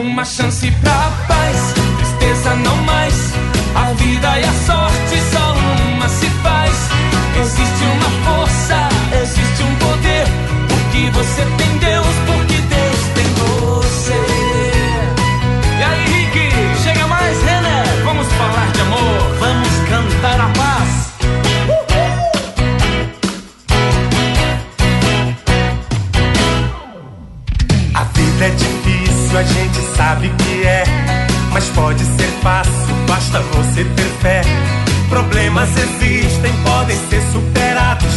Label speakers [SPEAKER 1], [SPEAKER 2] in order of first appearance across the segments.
[SPEAKER 1] Uma chance pra paz, tristeza não mais. A vida e a sorte só uma se faz. Existe uma força, existe um poder. Porque você tem
[SPEAKER 2] basta você ter fé. Problemas existem, podem ser superados.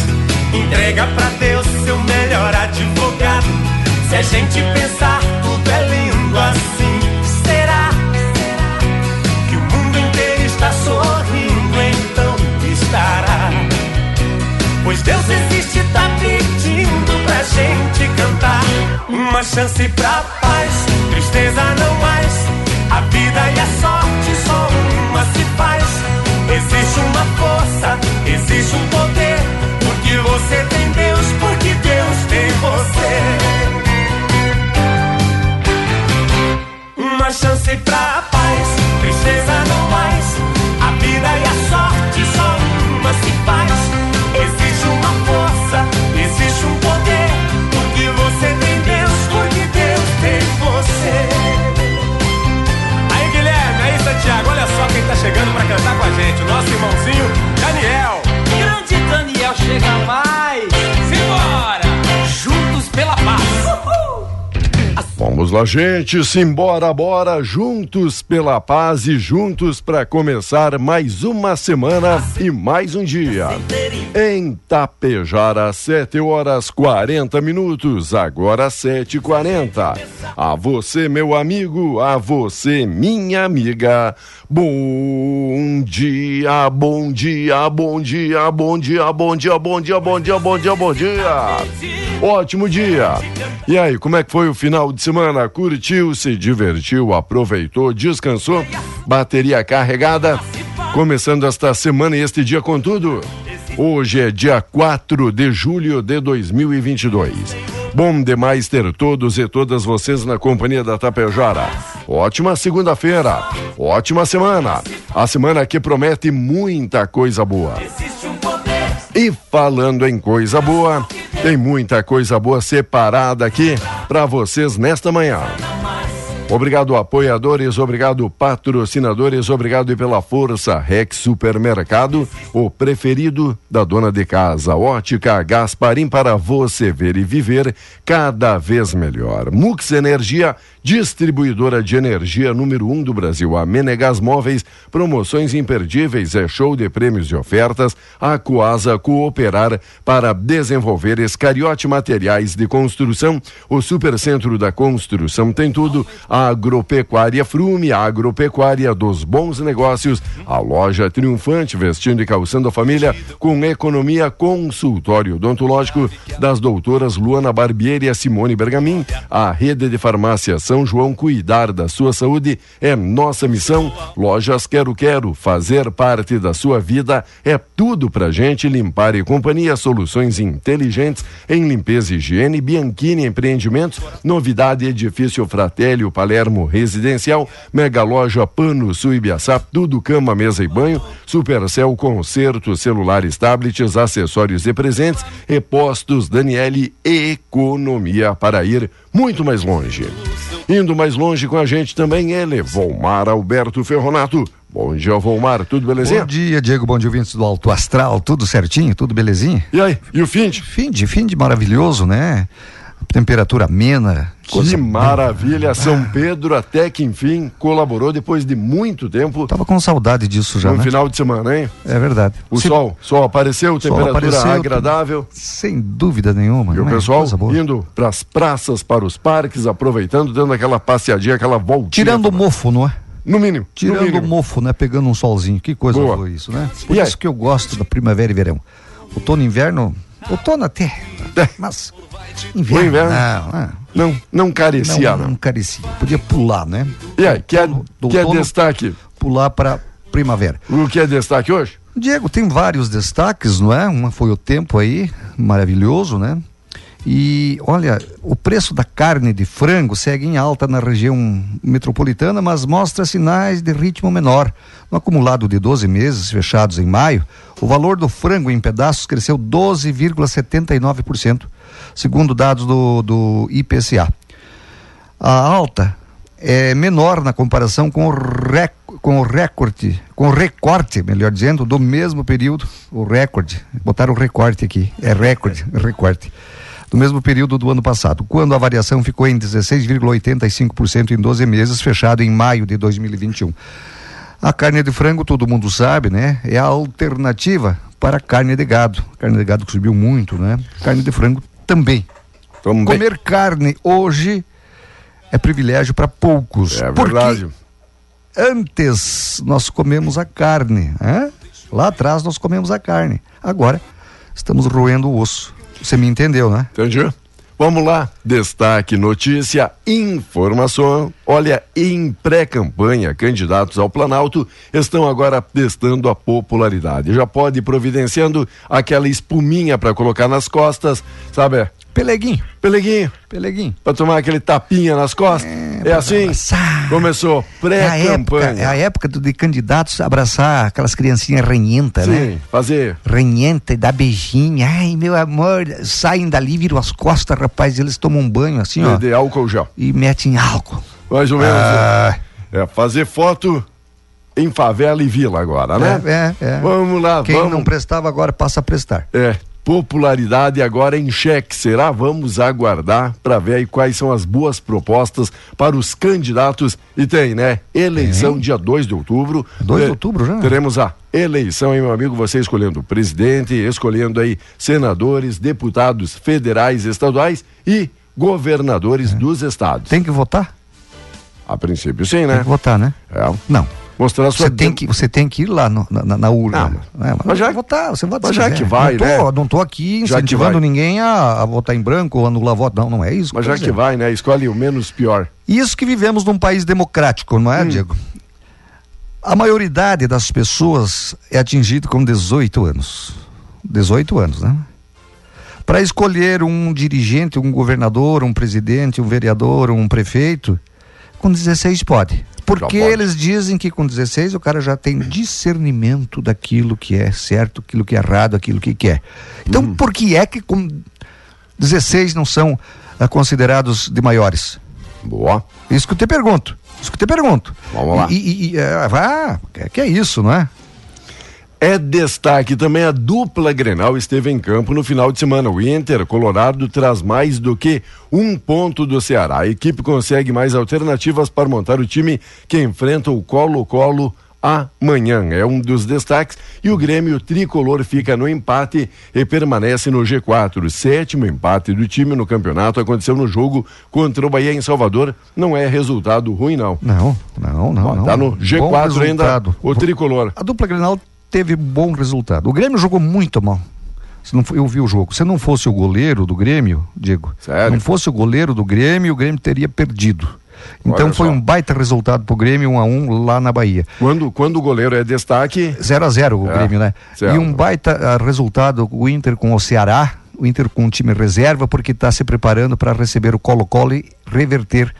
[SPEAKER 2] Entrega pra Deus seu melhor advogado. Se a gente pensar, tudo é lindo assim. Será que o mundo inteiro está sorrindo? Então estará. Pois Deus existe, tá pedindo pra gente cantar. Uma chance pra paz, tristeza não mais. A vida e a sorte irmãozinho
[SPEAKER 3] lá, gente, simbora, bora, juntos pela paz e juntos para começar mais uma semana e mais um dia. Em Tapejara, 7 horas 40 minutos, agora 7h40. A você, meu amigo, a você, minha amiga. Bom dia, bom dia, bom dia, bom dia, bom dia, bom dia, bom dia, bom dia, bom dia. Ótimo dia. E aí, como é que foi o final de semana? Curtiu, se divertiu, aproveitou, descansou? Bateria carregada? Começando esta semana e este dia com tudo. Hoje é dia 4 de julho de 2022. Bom demais ter todos e todas vocês na companhia da Tapejara. Ótima segunda-feira, ótima semana. A semana que promete muita coisa boa. E falando em coisa boa, tem muita coisa boa separada aqui para vocês nesta manhã. Obrigado, apoiadores, obrigado, patrocinadores, obrigado e pela força. Rex Supermercado, o preferido da dona de casa. Ótica Gasparim para você ver e viver cada vez melhor. Mux Energia, distribuidora de energia número um do Brasil. A Menegas Móveis, promoções imperdíveis, é show de prêmios e ofertas. A Coasa Cooperar para desenvolver Escariote Materiais de Construção. O Supercentro da Construção tem tudo. A Agropecuária Frume, Agropecuária dos Bons Negócios, a loja triunfante vestindo e calçando a família com economia consultório odontológico das doutoras Luana Barbieri e Simone Bergamin, a rede de farmácia São João cuidar da sua saúde é nossa missão. Lojas Quero Quero, fazer parte da sua vida é tudo pra gente limpar e companhia soluções inteligentes em limpeza e higiene, Bianchini Empreendimentos, novidade edifício Fratelli, Palermo Residencial, Mega Loja Pano Suibiaçá, tudo cama, mesa e banho, Supercel Concerto, celulares, tablets, acessórios e presentes, e postos Daniele Economia para ir muito mais longe. Indo mais longe com a gente também ele, Volmar Alberto Ferronato. Bom dia, Volmar, tudo belezinha?
[SPEAKER 4] Bom dia, Diego, bom dia, ouvintes do Alto Astral, tudo certinho, tudo belezinha?
[SPEAKER 3] E aí, e o fim de?
[SPEAKER 4] Fim de, fim de maravilhoso, né? Temperatura amena.
[SPEAKER 3] Que maravilha, São Pedro até que enfim colaborou depois de muito tempo.
[SPEAKER 4] Tava com saudade disso já,
[SPEAKER 3] no
[SPEAKER 4] né?
[SPEAKER 3] final de semana, hein?
[SPEAKER 4] É verdade.
[SPEAKER 3] O Se... sol, sol apareceu, sol temperatura apareceu, agradável.
[SPEAKER 4] Sem dúvida nenhuma.
[SPEAKER 3] E o pessoal indo para as praças, para os parques, aproveitando, dando aquela passeadinha, aquela voltinha.
[SPEAKER 4] Tirando o mofo, não é?
[SPEAKER 3] No mínimo.
[SPEAKER 4] Tirando
[SPEAKER 3] no
[SPEAKER 4] o mofo, né? Pegando um solzinho. Que coisa Boa. foi isso, né? Por e isso aí? que eu gosto da primavera e verão. Outono e inverno, outono até. É. Mas inverno, inverno
[SPEAKER 3] não, não, não, não carecia,
[SPEAKER 4] não, não. Não carecia. Podia pular, né?
[SPEAKER 3] E aí, que é, que é destaque?
[SPEAKER 4] Pular para primavera.
[SPEAKER 3] O que é destaque hoje?
[SPEAKER 4] Diego, tem vários destaques, não é? Uma foi o tempo aí, maravilhoso, né? E olha, o preço da carne de frango segue em alta na região metropolitana, mas mostra sinais de ritmo menor. No acumulado de 12 meses fechados em maio, o valor do frango em pedaços cresceu 12,79%, segundo dados do, do IPCA. A alta é menor na comparação com o, rec, com o recorde, com o recorte, melhor dizendo, do mesmo período, o recorde, botaram o recorte aqui, é recorde, recorte do mesmo período do ano passado, quando a variação ficou em 16,85% em 12 meses, fechado em maio de 2021. A carne de frango, todo mundo sabe, né? É a alternativa para a carne de gado. Carne de gado que subiu muito, né? Carne de frango também. também. Comer carne hoje é privilégio para poucos.
[SPEAKER 3] É verdade.
[SPEAKER 4] Antes nós comemos a carne, né? Lá atrás nós comemos a carne. Agora estamos roendo o osso. Você me entendeu, né?
[SPEAKER 3] Entendi. Vamos lá, destaque, notícia, informação. Olha, em pré-campanha, candidatos ao Planalto estão agora testando a popularidade. Já pode ir providenciando aquela espuminha para colocar nas costas, sabe?
[SPEAKER 4] Peleguinho.
[SPEAKER 3] Peleguinho.
[SPEAKER 4] Peleguinho.
[SPEAKER 3] Pra tomar aquele tapinha nas costas. É, é assim?
[SPEAKER 4] Abraçar.
[SPEAKER 3] Começou pré-campanha.
[SPEAKER 4] É, é, a época de candidatos abraçar aquelas criancinhas renhentas, né? Sim,
[SPEAKER 3] fazer.
[SPEAKER 4] Renhenta, dar beijinho. Ai, meu amor, saem dali, viram as costas, rapaz, eles tomam um banho assim, ó.
[SPEAKER 3] De álcool gel.
[SPEAKER 4] E metem álcool.
[SPEAKER 3] Mais ou menos. Ah. É, fazer foto em favela e vila agora, né?
[SPEAKER 4] É, é. é.
[SPEAKER 3] Vamos lá,
[SPEAKER 4] Quem
[SPEAKER 3] vamos.
[SPEAKER 4] não prestava agora passa a prestar.
[SPEAKER 3] É popularidade agora em xeque. Será? Vamos aguardar para ver aí quais são as boas propostas para os candidatos. E tem, né? Eleição dia 2 de outubro.
[SPEAKER 4] 2 de outubro já?
[SPEAKER 3] Teremos a eleição, hein, meu amigo? Você escolhendo presidente, escolhendo aí senadores, deputados federais, estaduais e governadores é. dos estados.
[SPEAKER 4] Tem que votar?
[SPEAKER 3] A princípio, sim, né?
[SPEAKER 4] Tem que votar, né?
[SPEAKER 3] É.
[SPEAKER 4] Não
[SPEAKER 3] a
[SPEAKER 4] sua. Você tem que, você tem que ir lá no, na, na, urna. Não,
[SPEAKER 3] mas,
[SPEAKER 4] mas já votar, você vota
[SPEAKER 3] Mas já que vai,
[SPEAKER 4] não tô,
[SPEAKER 3] né?
[SPEAKER 4] Não tô aqui incentivando ninguém a, a, votar em branco ou anular voto, não, não é isso.
[SPEAKER 3] Mas já que vai, né? Escolhe o menos pior.
[SPEAKER 4] Isso que vivemos num país democrático, não é, hum. Diego? A maioridade das pessoas é atingida com 18 anos. 18 anos, né? Para escolher um dirigente, um governador, um presidente, um vereador, um prefeito, com 16 pode. Porque eles dizem que com 16 o cara já tem discernimento daquilo que é certo, aquilo que é errado, aquilo que quer. Então, hum. por que é que com 16 não são uh, considerados de maiores?
[SPEAKER 3] Boa.
[SPEAKER 4] Isso que eu te pergunto. Isso que eu te pergunto.
[SPEAKER 3] Vamos lá.
[SPEAKER 4] E, e, uh, ah, que é isso, não é?
[SPEAKER 3] É destaque também a dupla Grenal esteve em campo no final de semana. O Inter Colorado traz mais do que um ponto do Ceará. A equipe consegue mais alternativas para montar o time que enfrenta o Colo-Colo amanhã. É um dos destaques. E o Grêmio tricolor fica no empate e permanece no G4. O sétimo empate do time no campeonato aconteceu no jogo contra o Bahia em Salvador. Não é resultado ruim, não.
[SPEAKER 4] Não, não, não. não.
[SPEAKER 3] Tá no G4 ainda o tricolor.
[SPEAKER 4] A dupla Grenal teve bom resultado. O Grêmio jogou muito mal. Se não, eu vi o jogo. Se não fosse o goleiro do Grêmio, Diego,
[SPEAKER 3] Sério?
[SPEAKER 4] não fosse o goleiro do Grêmio, o Grêmio teria perdido. Então
[SPEAKER 3] Olha
[SPEAKER 4] foi
[SPEAKER 3] só.
[SPEAKER 4] um baita resultado pro Grêmio, um a um lá na Bahia.
[SPEAKER 3] Quando, quando o goleiro é destaque,
[SPEAKER 4] 0 a 0 o
[SPEAKER 3] É,
[SPEAKER 4] Grêmio, né?
[SPEAKER 3] certo.
[SPEAKER 4] E um baita ah, resultado o Inter com o Ceará, o Inter com o time reserva, porque está se preparando para receber o Colo-Colo e reverter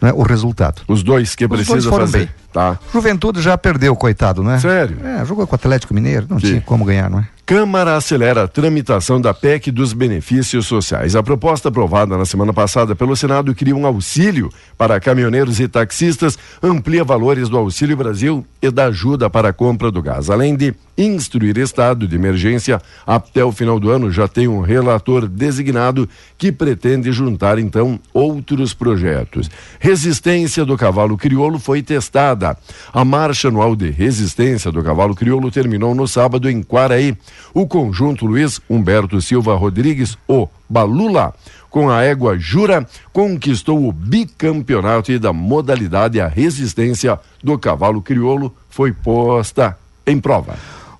[SPEAKER 4] né, o resultado.
[SPEAKER 3] os dois que precisa fazer.
[SPEAKER 4] bem.
[SPEAKER 3] Tá.
[SPEAKER 4] Juventude já perdeu, coitado, né?
[SPEAKER 3] Sério?
[SPEAKER 4] É, jogou com o Atlético Mineiro, não
[SPEAKER 3] Sim.
[SPEAKER 4] tinha como ganhar, não é?
[SPEAKER 3] Câmara acelera a tramitação da PEC dos benefícios sociais. A proposta aprovada na semana passada pelo Senado cria um auxílio para caminhoneiros e taxistas, amplia valores do Auxílio Brasil e da ajuda para a compra do gás. Além de instruir estado de emergência até o final do ano, já tem um relator designado que pretende juntar então outros projetos. Resistência do cavalo crioulo foi testada. A marcha anual de resistência do cavalo crioulo terminou no sábado em Quaraí. O conjunto Luiz Humberto Silva Rodrigues, o Balula, com a égua Jura, conquistou o bicampeonato e da modalidade a resistência do cavalo crioulo foi posta em prova.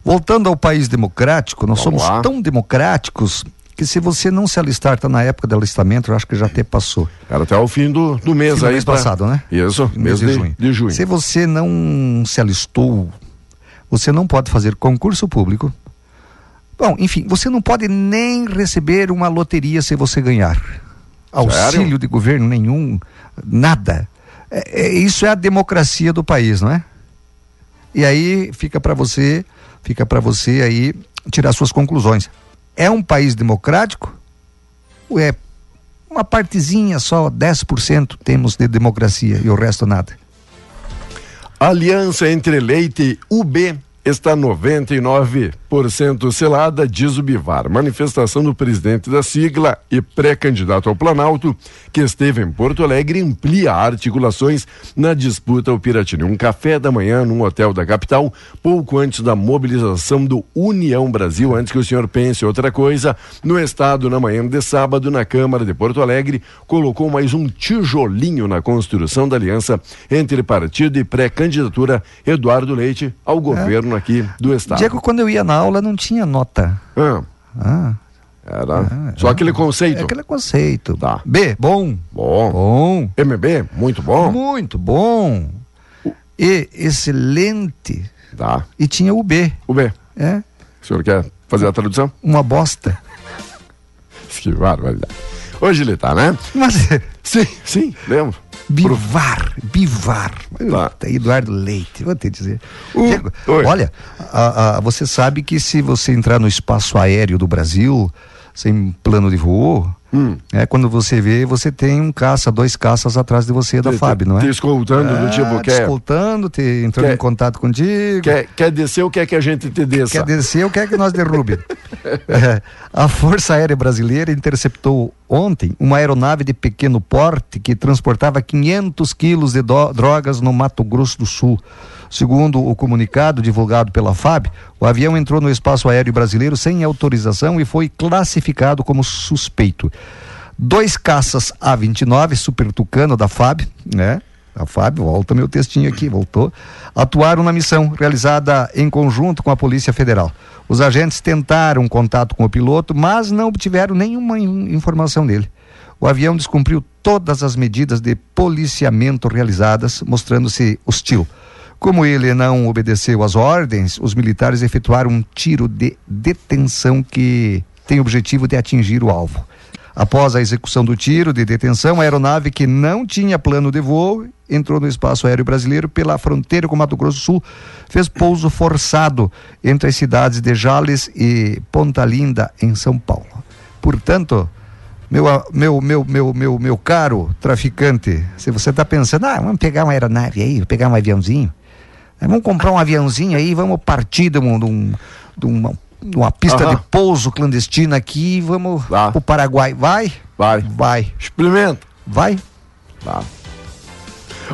[SPEAKER 4] Voltando ao país democrático, nós
[SPEAKER 3] Vamos
[SPEAKER 4] somos
[SPEAKER 3] lá.
[SPEAKER 4] tão democráticos que se você não se alistar, está na época do alistamento, eu acho que já até passou.
[SPEAKER 3] Era até o fim do, do mês
[SPEAKER 4] Fim do
[SPEAKER 3] aí.
[SPEAKER 4] mês
[SPEAKER 3] pra-
[SPEAKER 4] passado, né?
[SPEAKER 3] Isso, mês, de, de junho.
[SPEAKER 4] Se você não se alistou, você não pode fazer concurso público. Bom, enfim, você não pode nem receber uma loteria se você ganhar. Auxílio de governo nenhum, nada. É- é- isso é a democracia do país, não é? E aí fica para você, fica para você aí tirar suas conclusões. É um país democrático? Ou é uma partezinha só, 10% temos de democracia e o resto nada?
[SPEAKER 3] Aliança entre Leite e UB está 99% selada, diz o Bivar. Manifestação do presidente da sigla e pré-candidato ao Planalto, que esteve em Porto Alegre, amplia articulações na disputa ao Piratini. Um café da manhã num hotel da capital, pouco antes da mobilização do União Brasil, antes que o senhor pense outra coisa, no estado, na manhã de sábado, na Câmara de Porto Alegre, colocou mais um tijolinho na construção da aliança entre partido e pré-candidatura Eduardo Leite ao governo aqui do estado.
[SPEAKER 4] Diego, quando eu ia na aula não tinha nota.
[SPEAKER 3] Ah,
[SPEAKER 4] Ah,
[SPEAKER 3] era só aquele conceito.
[SPEAKER 4] é aquele conceito.
[SPEAKER 3] Tá.
[SPEAKER 4] B, bom.
[SPEAKER 3] Bom.
[SPEAKER 4] Bom.
[SPEAKER 3] MB, muito bom.
[SPEAKER 4] Muito bom. E excelente.
[SPEAKER 3] Tá.
[SPEAKER 4] E tinha o B.
[SPEAKER 3] O B,
[SPEAKER 4] É,
[SPEAKER 3] o senhor quer fazer a tradução?
[SPEAKER 4] uma bosta.
[SPEAKER 3] Que barbaridade. Hoje ele tá, né?
[SPEAKER 4] Mas
[SPEAKER 3] Sim, sim, lembro.
[SPEAKER 4] Bivar, Bivar.
[SPEAKER 3] Tá.
[SPEAKER 4] Eduardo Leite, vou te dizer.
[SPEAKER 3] O-
[SPEAKER 4] Diego, olha, a- a- você sabe que se você entrar no espaço aéreo do Brasil, sem plano de voo,
[SPEAKER 3] Hum.
[SPEAKER 4] é, quando você vê, você tem um caça, dois caças atrás de você da
[SPEAKER 3] Te-
[SPEAKER 4] FAB, não é?
[SPEAKER 3] Te escoltando do
[SPEAKER 4] Ah,
[SPEAKER 3] tipo,
[SPEAKER 4] te
[SPEAKER 3] quer,
[SPEAKER 4] escoltando, te entrando
[SPEAKER 3] Quer-
[SPEAKER 4] em contato contigo.
[SPEAKER 3] quer, quer descer ou quer que a gente te desça?
[SPEAKER 4] Quer descer ou quer que nós derrube? É, a Força Aérea Brasileira interceptou ontem uma aeronave de pequeno porte que transportava 500 quilos de drogas no Mato Grosso do Sul. Segundo o comunicado divulgado pela FAB, o avião entrou no espaço aéreo brasileiro sem autorização e foi classificado como suspeito. Dois caças A-29 Super Tucano da FAB, né? A FAB, volta meu textinho aqui, voltou. Atuaram na missão realizada em conjunto com a Polícia Federal. Os agentes tentaram contato com o piloto, mas não obtiveram nenhuma in- informação dele. O avião descumpriu todas as medidas de policiamento realizadas, mostrando-se hostil. Como ele não obedeceu às ordens, os militares efetuaram um tiro de detenção que tem o objetivo de atingir o alvo. Após a execução do tiro de detenção, a aeronave que não tinha plano de voo entrou no espaço aéreo brasileiro pela fronteira com Mato Grosso do Sul, fez pouso forçado entre as cidades de Jales e Ponta Linda, em São Paulo. Portanto, meu, meu, meu, meu, meu, meu caro traficante, se você está pensando, ah, vamos pegar uma aeronave aí, pegar um aviãozinho, vamos comprar um aviãozinho aí, vamos partir de, um, de, um- de uma, de uma pista
[SPEAKER 3] Aham.
[SPEAKER 4] de pouso clandestina aqui e vamos
[SPEAKER 3] Tá.
[SPEAKER 4] pro Paraguai. Vai?
[SPEAKER 3] Vai.
[SPEAKER 4] Vai.
[SPEAKER 3] Experimenta.
[SPEAKER 4] Vai?
[SPEAKER 3] Tá.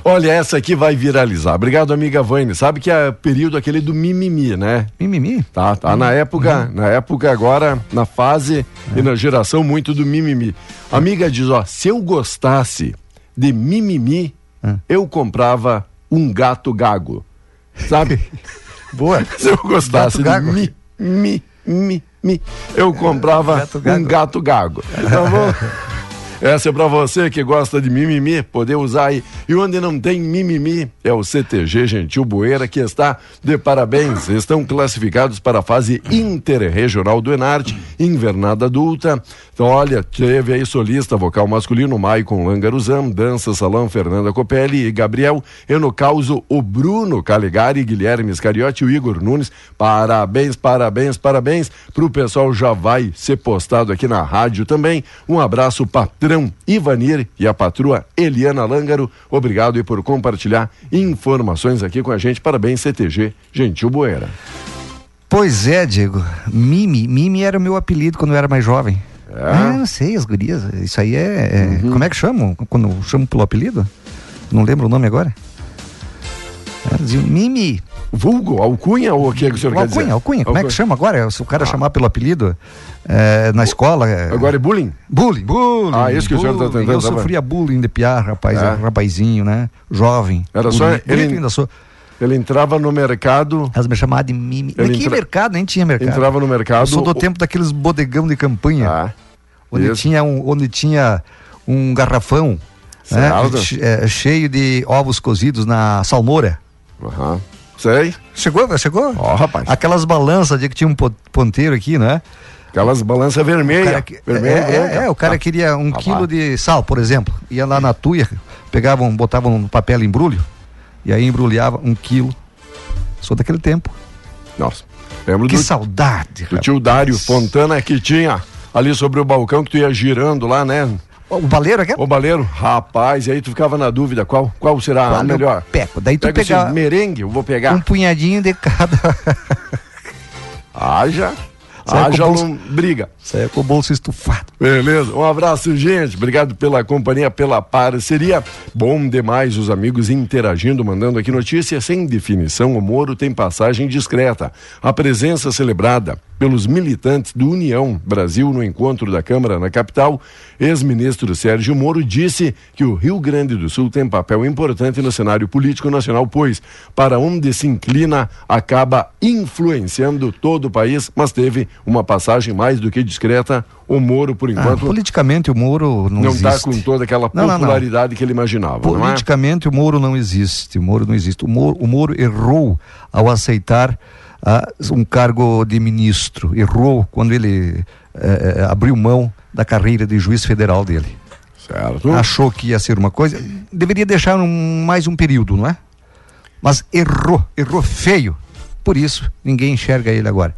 [SPEAKER 3] Olha, essa aqui vai viralizar. Obrigado, amiga Vane. Sabe que é período aquele do mimimi, né?
[SPEAKER 4] Mimimi?
[SPEAKER 3] Tá, tá na época, na época agora, na fase e na geração muito do mimimi. Amiga diz, ó, se eu gostasse de mimimi, eu comprava um gato gago. Sabe?
[SPEAKER 4] Boa.
[SPEAKER 3] se eu gostasse
[SPEAKER 4] Gato gago.
[SPEAKER 3] de mi, mi, mi, mi, eu comprava
[SPEAKER 4] Gato gago.
[SPEAKER 3] um gato gago. Tá bom? Essa é pra você que gosta de mimimi, poder usar aí. E onde não tem mimimi é o CTG Gentil Bueira, que está de parabéns. Estão classificados para a fase interregional do Enarte, invernada adulta. Então, olha, teve aí solista vocal masculino, Maicon Langaruzam, dança salão Fernanda Copelli e Gabriel. E no causo, o Bruno Calegari, Guilherme Scariotti e o Igor Nunes. Parabéns, parabéns, parabéns. Pro pessoal já vai ser postado aqui na rádio também. Um abraço, patrão Ivanir e a patroa Eliana Lângaro. Obrigado e por compartilhar informações aqui com a gente. Parabéns, CTG Gentil Boeira.
[SPEAKER 4] Pois é, Diego. Mimi. Mimi era o meu apelido quando eu era mais jovem.
[SPEAKER 3] É?
[SPEAKER 4] Ah, não sei, as gurias. Isso aí é. é- Como é que chamam? Quando chamam pelo apelido? Não lembro o nome agora. Mimi.
[SPEAKER 3] Vulgo, alcunha ou o que, é que o senhor quer dizer?
[SPEAKER 4] Alcunha, alcunha. Como é que chama agora? Se o cara chamar pelo apelido é, na escola. é-
[SPEAKER 3] Agora é bullying?
[SPEAKER 4] Bullying. Bullying.
[SPEAKER 3] Ah, isso que o senhor tá
[SPEAKER 4] bullying.
[SPEAKER 3] tentando
[SPEAKER 4] Eu
[SPEAKER 3] saber.
[SPEAKER 4] sofria bullying de piar, rapaz,
[SPEAKER 3] É.
[SPEAKER 4] rapazinho, né? Jovem.
[SPEAKER 3] Era só
[SPEAKER 4] Bonito,
[SPEAKER 3] ele-
[SPEAKER 4] bonito ainda sou.
[SPEAKER 3] Ele entrava no mercado,
[SPEAKER 4] Elas me chamavam de Mimi. Mas que
[SPEAKER 3] entra-
[SPEAKER 4] mercado? Nem tinha mercado.
[SPEAKER 3] entrava no mercado.
[SPEAKER 4] Eu sou do
[SPEAKER 3] o-
[SPEAKER 4] tempo daqueles bodegão de campanha.
[SPEAKER 3] Ah,
[SPEAKER 4] onde,
[SPEAKER 3] isso.
[SPEAKER 4] tinha um, onde tinha um garrafão né, é, cheio de ovos cozidos na salmoura.
[SPEAKER 3] Aham. Sei.
[SPEAKER 4] Chegou, chegou?
[SPEAKER 3] Ó, rapaz.
[SPEAKER 4] Aquelas balanças de que tinha um po- ponteiro aqui, né?
[SPEAKER 3] Aquelas balanças vermelhas. vermelha
[SPEAKER 4] é, é, é, o cara
[SPEAKER 3] Tá.
[SPEAKER 4] queria um
[SPEAKER 3] Ah,
[SPEAKER 4] quilo de sal, por exemplo. Ia lá na tuia, pegavam, botavam no papel embrulho, e aí embrulhava um quilo. Sou daquele tempo.
[SPEAKER 3] Nossa. Lembro
[SPEAKER 4] Que
[SPEAKER 3] do,
[SPEAKER 4] saudade,
[SPEAKER 3] do tio Dário Fontana que tinha ali sobre o balcão que tu ia girando lá, né?
[SPEAKER 4] O baleiro aqui?
[SPEAKER 3] O baleiro, rapaz, e aí tu ficava na dúvida qual, qual será a
[SPEAKER 4] Qual eu
[SPEAKER 3] melhor.
[SPEAKER 4] pego? Daí tu
[SPEAKER 3] Pega
[SPEAKER 4] pegava
[SPEAKER 3] merengue, eu vou pegar.
[SPEAKER 4] um punhadinho de cada.
[SPEAKER 3] Haja,
[SPEAKER 4] Sai
[SPEAKER 3] haja
[SPEAKER 4] o bolso-
[SPEAKER 3] lombriga.
[SPEAKER 4] Saia com o bolso estufado.
[SPEAKER 3] Beleza, um abraço, gente. Obrigado pela companhia, pela parceria. Bom demais os amigos interagindo, mandando aqui notícias. Sem definição, o Moro tem passagem discreta. A presença celebrada pelos militantes do União Brasil no encontro da Câmara na capital, ex-ministro Sérgio Moro disse que o Rio Grande do Sul tem papel importante no cenário político nacional, pois, para onde se inclina, acaba influenciando todo o país, mas teve uma passagem mais do que discreta. O Moro, por
[SPEAKER 4] Ah,
[SPEAKER 3] enquanto,
[SPEAKER 4] politicamente o Moro não,
[SPEAKER 3] não
[SPEAKER 4] existe.
[SPEAKER 3] está com toda aquela
[SPEAKER 4] Não, não, não.
[SPEAKER 3] popularidade que ele imaginava, não é?
[SPEAKER 4] Politicamente o Moro não existe. O Moro não existe. O Moro, o Moro errou ao aceitar ah, um cargo de ministro. Errou quando ele eh, eh, abriu mão da carreira de juiz federal dele.
[SPEAKER 3] Certo.
[SPEAKER 4] Achou que ia ser uma coisa. Deveria deixar um- mais um período, não é? Mas errou, errou feio. Por isso, ninguém enxerga ele agora.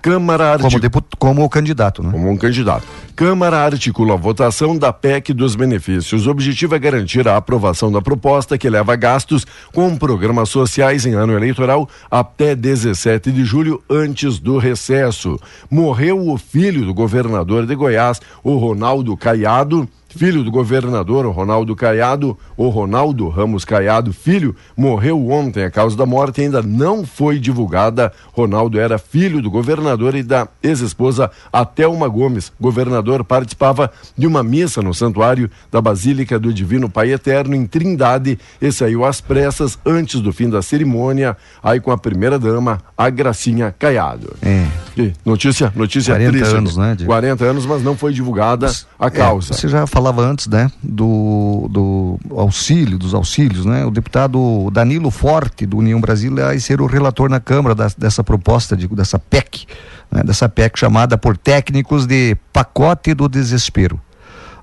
[SPEAKER 3] Câmara
[SPEAKER 4] Como,
[SPEAKER 3] articula.
[SPEAKER 4] deput, como candidato, né?
[SPEAKER 3] como um candidato. Câmara articula a votação da PEC dos benefícios. O objetivo é garantir a aprovação da proposta que leva gastos com programas sociais em ano eleitoral até 17 de julho, antes do recesso. Morreu o filho do governador de Goiás, o Ronaldo Caiado. Filho do governador Ronaldo Caiado, o Ronaldo Ramos Caiado, filho, morreu ontem. A causa da morte ainda não foi divulgada. Ronaldo era filho do governador e da ex-esposa Atelma Gomes. O governador participava de uma missa no santuário da Basílica do Divino Pai Eterno em Trindade e saiu às pressas antes do fim da cerimônia, aí com a primeira dama, a Gracinha Caiado.
[SPEAKER 4] É.
[SPEAKER 3] E notícia, notícia
[SPEAKER 4] 40
[SPEAKER 3] triste.
[SPEAKER 4] anos, né, Diego?
[SPEAKER 3] 40 anos, mas não foi divulgada a
[SPEAKER 4] É,
[SPEAKER 3] causa.
[SPEAKER 4] você já falava antes, né, do, do auxílio, dos auxílios, né? O deputado Danilo Forte, do União Brasil, vai ser o relator na Câmara das- dessa proposta, de, dessa PEC, né, dessa PEC chamada por técnicos de pacote do desespero.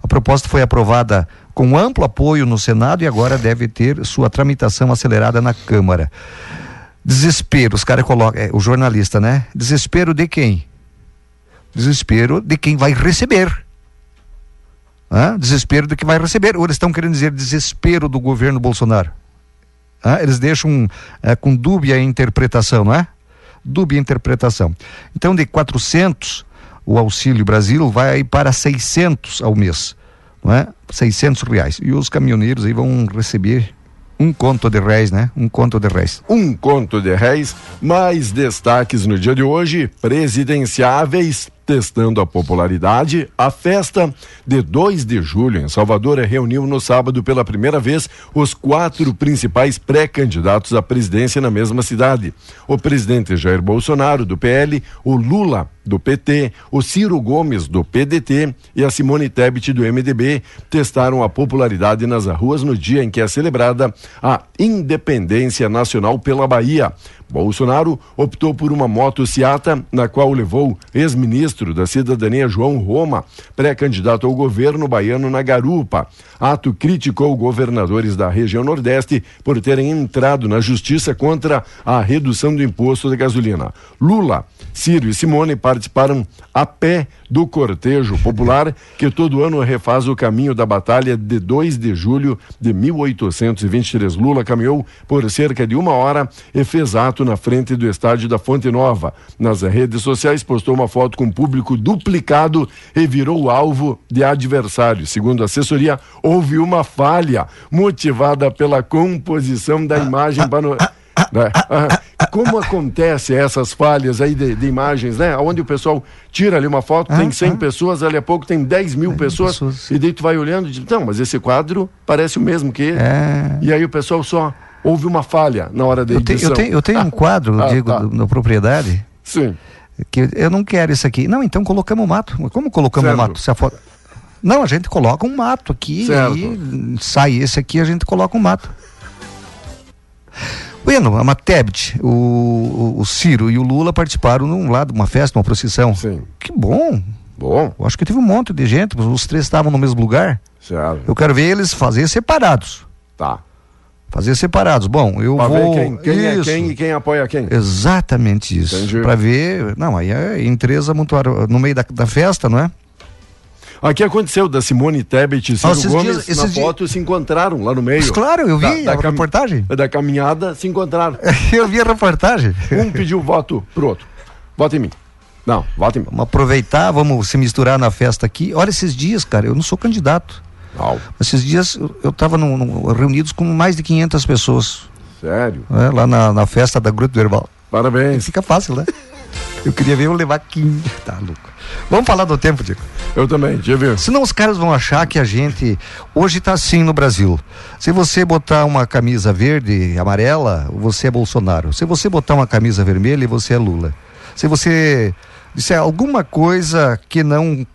[SPEAKER 4] A proposta foi aprovada com amplo apoio no Senado e agora deve ter sua tramitação acelerada na Câmara. Desespero, os caras colocam, é, o jornalista, né? Desespero de quem? Desespero de quem vai receber. Hã? Desespero do que vai receber. Ou eles estão querendo dizer desespero do governo Bolsonaro? Hã? Eles deixam é, com dúbia interpretação, não é? Dúbia interpretação. Então, de 400, o Auxílio Brasil vai para 600 ao mês, não é? 600 reais. E os caminhoneiros aí vão receber Um conto de réis, né? Um conto de réis.
[SPEAKER 3] Um conto de réis. Mais destaques no dia de hoje: presidenciáveis testando a popularidade, a festa de 2 de julho em Salvador reuniu no sábado pela primeira vez os quatro principais pré-candidatos à presidência na mesma cidade. O presidente Jair Bolsonaro, do PL, o Lula, do PT, o Ciro Gomes, do PDT e a Simone Tebet, do MDB, testaram a popularidade nas ruas no dia em que é celebrada a Independência Nacional pela Bahia. Bolsonaro optou por uma moto Seata, na qual levou ex-ministro da Cidadania João Roma, pré-candidato ao governo baiano na garupa. Ato criticou governadores da região Nordeste por terem entrado na justiça contra a redução do imposto da gasolina. Lula, Ciro e Simone participaram a pé do cortejo popular que todo ano refaz o caminho da batalha de 2 de julho de 1823. Lula caminhou por cerca de uma hora e fez ato na frente do estádio da Fonte Nova. Nas redes sociais postou uma foto com público duplicado e virou alvo de adversários. Segundo a assessoria, houve uma falha motivada pela composição da imagem panorâmica. Né? Como acontece essas falhas aí de, de, imagens, né? Onde o pessoal tira ali uma foto, ah, tem 100 ah. pessoas, ali a pouco tem 10 mil pessoas, pessoas, e daí tu vai olhando e diz, não, mas esse quadro parece o mesmo que ele. É... E aí o pessoal só houve uma falha na hora da edição.
[SPEAKER 4] Eu tenho, eu tenho um quadro, ah, digo, tá. na propriedade.
[SPEAKER 3] Sim.
[SPEAKER 4] Que eu não quero isso aqui. Não, então colocamos mato. Como colocamos certo. mato? Se a foto... Não, a gente coloca um mato aqui certo. e sai esse aqui, a gente coloca um mato. Bueno, a Matebit, o, o, o, Ciro e o Lula participaram num lado, uma festa, uma procissão.
[SPEAKER 3] Sim.
[SPEAKER 4] Que bom.
[SPEAKER 3] Bom.
[SPEAKER 4] Eu acho que teve um monte de gente, os três estavam no mesmo lugar.
[SPEAKER 3] Certo.
[SPEAKER 4] Eu quero ver eles fazer separados.
[SPEAKER 3] Tá.
[SPEAKER 4] Fazer separados. Bom, eu
[SPEAKER 3] pra
[SPEAKER 4] vou.
[SPEAKER 3] Ver quem, quem é quem e quem apoia quem.
[SPEAKER 4] Exatamente isso. Para ver. Não, aí é empresa mutuária no meio da, da festa, não é?
[SPEAKER 3] Aqui aconteceu da Simone Tebet e Ciro ah, Gomes dias, na foto dias... se encontraram lá no meio. Mas
[SPEAKER 4] claro, eu vi
[SPEAKER 3] da,
[SPEAKER 4] a reportagem.
[SPEAKER 3] Da caminhada se encontraram.
[SPEAKER 4] eu vi a reportagem.
[SPEAKER 3] Um pediu voto pro outro. Vota em mim. Não, vota em mim.
[SPEAKER 4] Vamos aproveitar, vamos se misturar na festa aqui. Olha esses dias, cara, eu não sou candidato.
[SPEAKER 3] Não.
[SPEAKER 4] Esses dias eu estava reunidos com mais de 500 pessoas.
[SPEAKER 3] Sério?
[SPEAKER 4] É, lá na, na festa da Grupo Verbal.
[SPEAKER 3] Parabéns.
[SPEAKER 4] Fica fácil, né? Eu queria ver eu levar 15. Tá louco. Vamos falar do tempo, Diego.
[SPEAKER 3] Eu também, deixa eu ver.
[SPEAKER 4] Senão os caras vão achar que a gente. Hoje tá assim no Brasil. Se você botar uma camisa verde e amarela, você é Bolsonaro. Se você botar uma camisa vermelha, você é Lula. Se você disser alguma coisa que não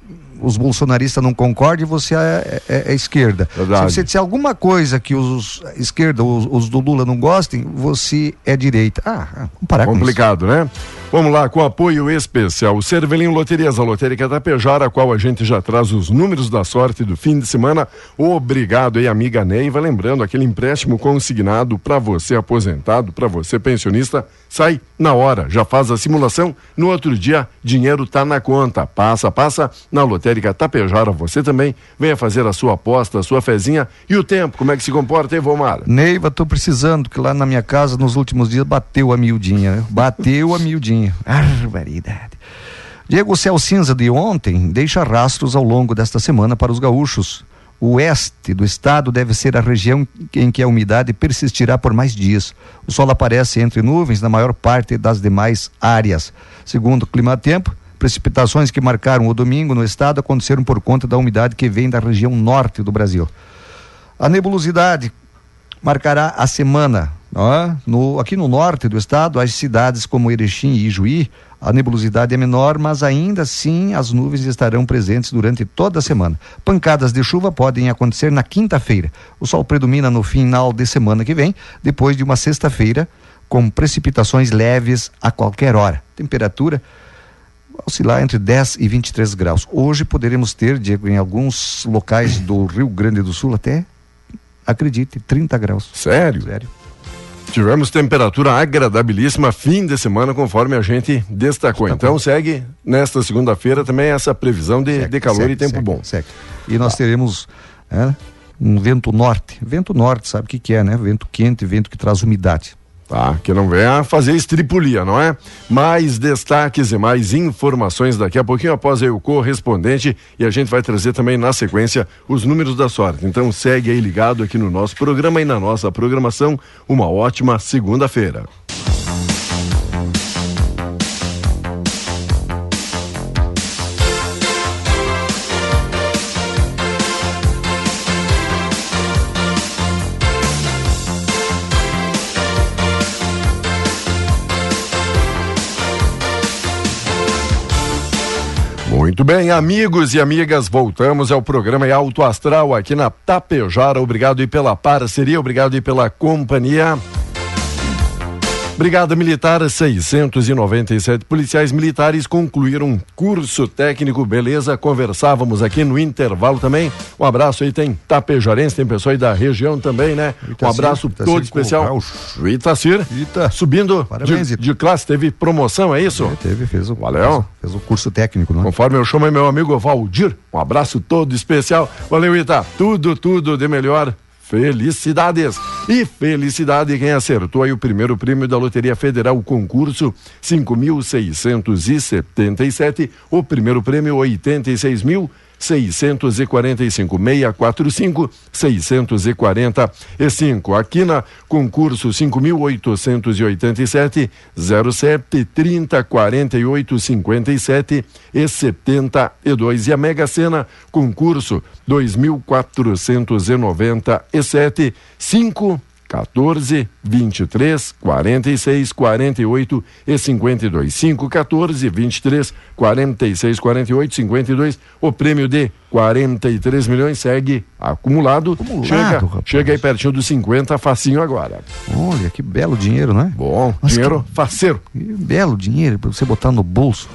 [SPEAKER 4] os bolsonaristas não concordem, você é, é, é esquerda.
[SPEAKER 3] Verdade.
[SPEAKER 4] Se você disser alguma coisa que os esquerda, os, os, do Lula não gostem, você é direita. Ah, vamos parar
[SPEAKER 3] Complicado, né? Vamos lá, com apoio especial. Cervelinho Loterias, a lotérica Tapejara, a qual a gente já traz os números da sorte do fim de semana. Obrigado aí, amiga Neiva. Lembrando, aquele empréstimo consignado para você aposentado, para você pensionista, sai na hora. Já faz a simulação, no outro dia, dinheiro tá na conta. Passa, passa na lotérica Tapejara. Você também venha fazer a sua aposta, a sua fezinha. E o tempo, como é que se comporta, hein, Vomar?
[SPEAKER 4] Neiva, tô precisando, que lá na minha casa, nos últimos dias, bateu a miudinha. Bateu a miudinha. Barbaridade. Diego, o céu cinza de ontem deixa rastros ao longo desta semana para os gaúchos. O oeste do estado deve ser a região em que a umidade persistirá por mais dias. O sol aparece entre nuvens na maior parte das demais áreas. Segundo o Clima Tempo, precipitações que marcaram o domingo no estado aconteceram por conta da umidade que vem da região norte do Brasil. A nebulosidade marcará a semana. No, aqui no norte do estado, as cidades como Erechim e Ijuí, a nebulosidade é menor, mas ainda assim as nuvens estarão presentes durante toda a semana. Pancadas de chuva podem acontecer na quinta-feira. O sol predomina no final de semana que vem, depois de uma sexta-feira, com precipitações leves a qualquer hora. Temperatura oscilar entre 10 e 23 graus. Hoje poderemos ter, Diego, em alguns locais do Rio Grande do Sul até acredite, 30 graus.
[SPEAKER 3] Sério?
[SPEAKER 4] Sério.
[SPEAKER 3] Tivemos temperatura agradabilíssima fim de semana, conforme a gente destacou. Tá então bom. segue nesta segunda-feira também essa previsão de, segue, de calor segue, e tempo
[SPEAKER 4] segue,
[SPEAKER 3] bom.
[SPEAKER 4] Segue. E nós tá. teremos é, um vento norte. Vento norte, sabe o que, que é, né? Vento quente, vento que traz umidade.
[SPEAKER 3] Tá, que não venha fazer estripulia, não é? Mais destaques e mais informações daqui a pouquinho após aí o correspondente e a gente vai trazer também na sequência os números da sorte. Então segue aí ligado aqui no nosso programa e na nossa programação. Uma ótima segunda-feira. Muito bem, amigos e amigas, voltamos ao programa Alto Astral aqui na Tapejara. Obrigado e pela parceria, obrigado e pela companhia. Brigada Militar 697 policiais militares concluíram um curso técnico, beleza? Conversávamos aqui no intervalo também. Um abraço aí, tem Tapejarense, tem pessoal aí da região também, né? Itacir, um abraço Itacir todo especial. O Itacir, Ita. subindo Parabéns, de, de, classe, teve promoção, é isso? É,
[SPEAKER 4] teve, fez o,
[SPEAKER 3] Valeu.
[SPEAKER 4] Fez, fez o curso técnico, né?
[SPEAKER 3] Conforme eu chamo meu amigo Valdir, um abraço todo especial. Valeu, Ita. Tudo, tudo de melhor Felicidades! E felicidade quem acertou aí o primeiro prêmio da Loteria Federal, o concurso 5.677, o primeiro prêmio 86 mil 645 645 645. Aqui na concurso 5887 07 30 48 57 e 72 e a Mega Sena concurso 2497 5 14, 23, 46, 48 e 52. 5, 14, 23, 46, 48, 52. O prêmio de 43 milhões segue acumulado. acumulado chega, rapaz. chega aí pertinho dos 50, facinho agora.
[SPEAKER 4] Olha, que belo dinheiro, né?
[SPEAKER 3] Bom, Mas dinheiro que, faceiro.
[SPEAKER 4] Que belo dinheiro para você botar no bolso.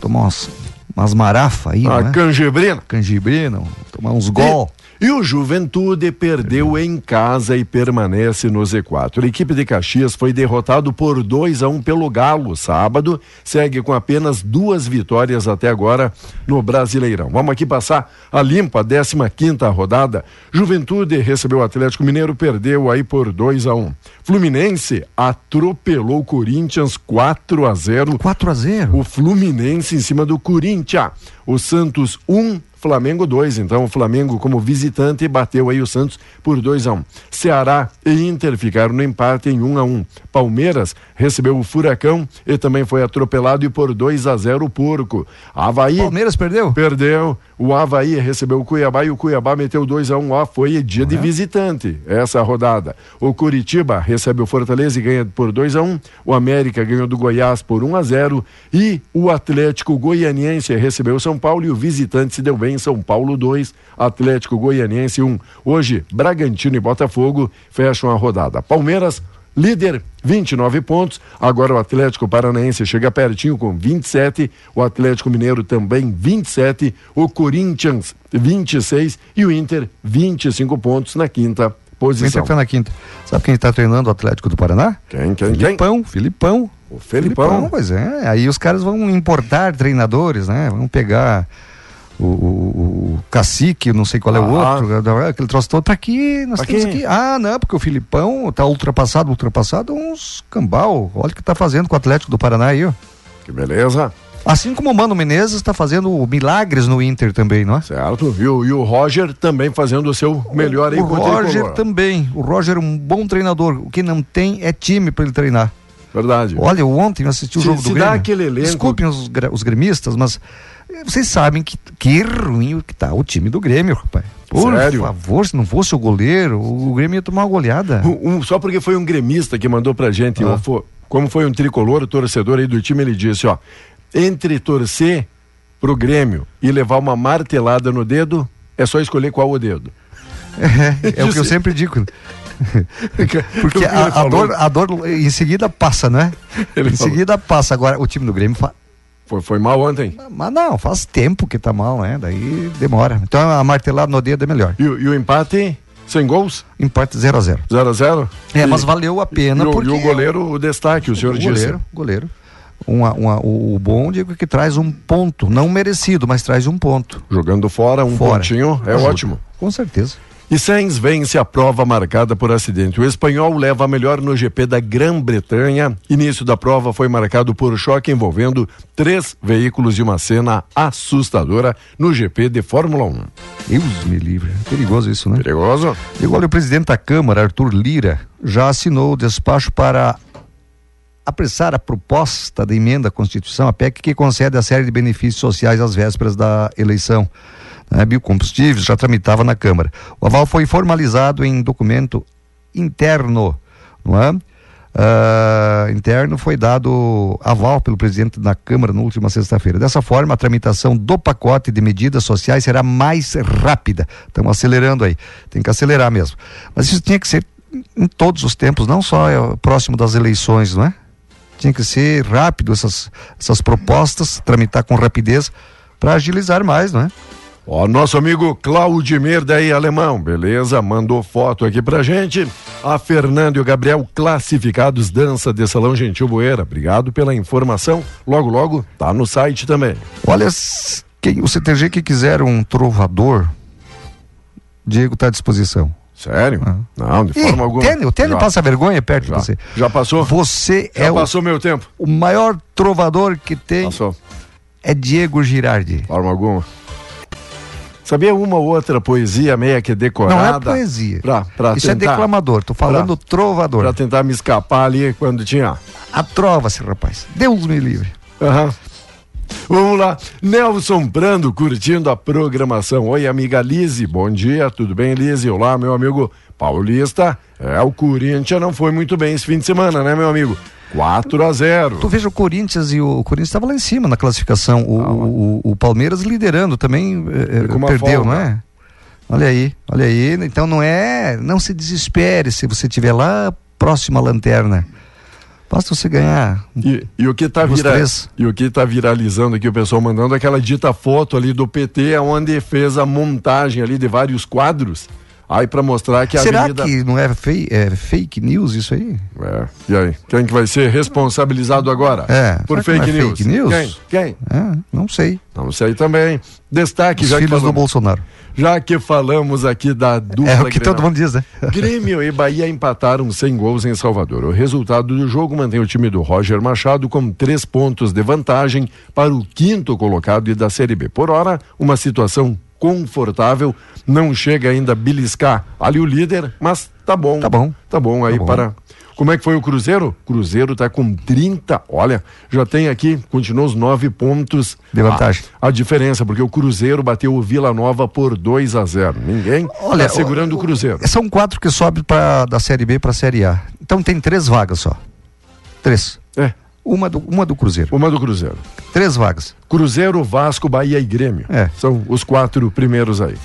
[SPEAKER 4] Tomar umas, umas marafas aí,
[SPEAKER 3] A né? canjibrina.
[SPEAKER 4] Canjibrina, tomar uns gol.
[SPEAKER 3] E o Juventude perdeu em casa e permanece no Z4. A equipe de Caxias foi derrotado por 2 a 1 um pelo Galo sábado, segue com apenas duas vitórias até agora no Brasileirão. Vamos aqui passar a limpa, a 15 quinta rodada. Juventude recebeu o Atlético Mineiro, perdeu aí por 2 a 1 um. Fluminense atropelou o Corinthians 4 a 0.
[SPEAKER 4] 4 a 0.
[SPEAKER 3] O Fluminense em cima do Corinthians. O Santos 1 um, Flamengo 2. Então, o Flamengo, como visitante, bateu aí o Santos por 2 a 1 um. Ceará e Inter ficaram no empate em 1 um a 1 um. Palmeiras recebeu o Furacão e também foi atropelado e por 2 a 0 o Porco. Havaí.
[SPEAKER 4] Palmeiras perdeu?
[SPEAKER 3] Perdeu. O Havaí recebeu o Cuiabá e o Cuiabá meteu 2 a 1 um. Ó, foi dia de é? visitante essa rodada. O Curitiba recebe o Fortaleza e ganha por 2 a 1 um. O América ganhou do Goiás por 1 um a 0 e o Atlético Goianiense recebeu o São Paulo e o visitante se deu bem em São Paulo 2, Atlético Goianiense 1. Um. Hoje, Bragantino e Botafogo fecham a rodada. Palmeiras líder, 29 pontos. Agora o Atlético Paranaense chega pertinho com 27, o Atlético Mineiro também 27, o Corinthians 26 e o Inter 25 pontos na quinta posição.
[SPEAKER 4] Inter foi na quinta. Sabe quem está treinando o Atlético do Paraná?
[SPEAKER 3] Quem, quem,
[SPEAKER 4] Filipão,
[SPEAKER 3] quem?
[SPEAKER 4] Filipão.
[SPEAKER 3] O Felipão. Filipão,
[SPEAKER 4] pois é. Aí os caras vão importar treinadores, né? Vão pegar o, o, o, cacique, não sei qual é o ah. outro, aquele troço todo, tá aqui, nós tá temos aqui. aqui. Ah, não, porque o Filipão tá ultrapassado, ultrapassado, uns cambal. Olha o que tá fazendo com o Atlético do Paraná aí, ó.
[SPEAKER 3] Que beleza.
[SPEAKER 4] Assim como o Mano Menezes está fazendo milagres no Inter também, não é?
[SPEAKER 3] Certo, viu? E o Roger também fazendo o seu melhor aí
[SPEAKER 4] o, o Roger também. O Roger é um bom treinador. O que não tem é time para ele treinar.
[SPEAKER 3] Verdade.
[SPEAKER 4] Olha, ontem eu assisti o
[SPEAKER 3] se,
[SPEAKER 4] jogo
[SPEAKER 3] se
[SPEAKER 4] do Grêmio.
[SPEAKER 3] Dá aquele elenco...
[SPEAKER 4] Desculpem os, os gremistas, mas vocês sabem que, que ruim que tá o time do Grêmio, rapaz. Por
[SPEAKER 3] Sério?
[SPEAKER 4] favor, se não fosse o goleiro, o Grêmio ia tomar uma goleada.
[SPEAKER 3] Um, um, só porque foi um gremista que mandou pra gente, ah. ó, como foi um tricolor, o torcedor aí do time, ele disse, ó, entre torcer pro Grêmio e levar uma martelada no dedo, é só escolher qual o dedo.
[SPEAKER 4] É, é o que eu sempre digo. Porque a, a, dor, a dor em seguida passa, né? Ele em falou. seguida passa. Agora, o time do Grêmio
[SPEAKER 3] foi, foi mal ontem.
[SPEAKER 4] Mas não, faz tempo que tá mal, né? Daí demora. Então a martelada no dedo é melhor.
[SPEAKER 3] E, e o empate? Sem gols?
[SPEAKER 4] Empate 0 a 0
[SPEAKER 3] 0 a 0
[SPEAKER 4] É, e, mas valeu a pena.
[SPEAKER 3] E,
[SPEAKER 4] porque...
[SPEAKER 3] e o goleiro, o destaque, o senhor
[SPEAKER 4] o
[SPEAKER 3] disse.
[SPEAKER 4] Goleiro, goleiro. Uma, uma, o, bom, digo que traz um ponto, não merecido, mas traz um ponto.
[SPEAKER 3] Jogando fora, um fora. pontinho, é
[SPEAKER 4] Ajuda.
[SPEAKER 3] ótimo.
[SPEAKER 4] Com certeza.
[SPEAKER 3] E Sainz vence a prova marcada por acidente. O espanhol leva a melhor no GP da Grã-Bretanha. Início da prova foi marcado por choque envolvendo três veículos e uma cena assustadora no GP de Fórmula 1.
[SPEAKER 4] Deus me livre. Perigoso isso, né?
[SPEAKER 3] Perigoso?
[SPEAKER 4] Igual o presidente da Câmara, Arthur Lira, já assinou o despacho para apressar a proposta de emenda à Constituição, a PEC, que concede a série de benefícios sociais às vésperas da eleição. Né? Biocombustíveis já tramitava na Câmara. O aval foi formalizado em documento interno, não é? Uh, interno foi dado aval pelo presidente da Câmara na última sexta-feira. Dessa forma, a tramitação do pacote de medidas sociais será mais rápida. Estamos acelerando aí. Tem que acelerar mesmo. Mas isso tinha que ser em todos os tempos, não só é, próximo das eleições, não é? Tinha que ser rápido essas, essas propostas, tramitar com rapidez para agilizar mais, não é?
[SPEAKER 3] Ó, nosso amigo Claudimir daí alemão, beleza? Mandou foto aqui pra gente. A Fernando e o Gabriel classificados dança de Salão Gentil Boeira. Obrigado pela informação. Logo, logo, tá no site também.
[SPEAKER 4] Olha, quem, o CTG que quiser um trovador, Diego tá à disposição.
[SPEAKER 3] Sério? Ah. Não, de forma alguma.
[SPEAKER 4] O Tênio passa vergonha perto
[SPEAKER 3] já.
[SPEAKER 4] de você.
[SPEAKER 3] Já passou?
[SPEAKER 4] Você
[SPEAKER 3] já
[SPEAKER 4] é
[SPEAKER 3] passou o, meu tempo.
[SPEAKER 4] O maior trovador que tem
[SPEAKER 3] passou.
[SPEAKER 4] é Diego Girardi. De
[SPEAKER 3] forma alguma. Sabia uma ou outra poesia meia que decorada?
[SPEAKER 4] Não é poesia.
[SPEAKER 3] Pra, pra
[SPEAKER 4] Isso é
[SPEAKER 3] tentar,
[SPEAKER 4] é declamador, tô falando pra, trovador.
[SPEAKER 3] Pra tentar me escapar ali quando tinha.
[SPEAKER 4] A trova-se, rapaz. Deus me livre.
[SPEAKER 3] Aham. Uhum. Vamos lá, Nelson Brando curtindo a programação. Oi, amiga Lise, bom dia, tudo bem, Lise? Olá, meu amigo Paulista. É, o Corinthians não foi muito bem esse fim de semana, né, meu amigo? 4 a 0
[SPEAKER 4] Tu veja o Corinthians e o, o Corinthians estava lá em cima na classificação. O, ah, o, o, Palmeiras liderando também é, perdeu, não é? Olha aí, olha aí. Então não é. Não se desespere se você estiver lá próximo à lanterna. Basta você ganhar.
[SPEAKER 3] E, e o que está vira... e o que tá viralizando aqui, o pessoal mandando aquela dita foto ali do PT, onde fez a montagem ali de vários quadros. Aí para mostrar que a
[SPEAKER 4] Será
[SPEAKER 3] avenida...
[SPEAKER 4] que não é, fei, é, fake news isso aí?
[SPEAKER 3] É. E aí? Quem que vai ser responsabilizado agora?
[SPEAKER 4] É.
[SPEAKER 3] Por fake,
[SPEAKER 4] é
[SPEAKER 3] news?
[SPEAKER 4] fake news?
[SPEAKER 3] Quem? Quem?
[SPEAKER 4] É, não sei.
[SPEAKER 3] Não sei também. Destaque
[SPEAKER 4] Os
[SPEAKER 3] já
[SPEAKER 4] filhos
[SPEAKER 3] que falamos,
[SPEAKER 4] do Bolsonaro.
[SPEAKER 3] Já que falamos aqui da dupla
[SPEAKER 4] É o que Grenal. todo mundo diz, né?
[SPEAKER 3] Grêmio e Bahia empataram sem gols em Salvador. O resultado do jogo mantém o time do Roger Machado com três pontos de vantagem para o quinto colocado e da Série B. Por hora, uma situação confortável, não chega ainda a beliscar ali o líder, mas tá bom.
[SPEAKER 4] Tá bom.
[SPEAKER 3] Tá bom aí tá bom. para como é que foi o Cruzeiro? Cruzeiro está com 30. Olha, já tem aqui, continua os nove pontos.
[SPEAKER 4] De vantagem.
[SPEAKER 3] A, a, diferença, porque o Cruzeiro bateu o Vila Nova por 2 a 0 Ninguém Olha, tá segurando o, o, Cruzeiro.
[SPEAKER 4] São quatro que sobem pra, da Série B para a Série A. Então tem três vagas só. Três.
[SPEAKER 3] É.
[SPEAKER 4] Uma do, uma do Cruzeiro.
[SPEAKER 3] Uma do Cruzeiro.
[SPEAKER 4] Três vagas.
[SPEAKER 3] Cruzeiro, Vasco, Bahia e Grêmio.
[SPEAKER 4] É.
[SPEAKER 3] São os quatro primeiros aí.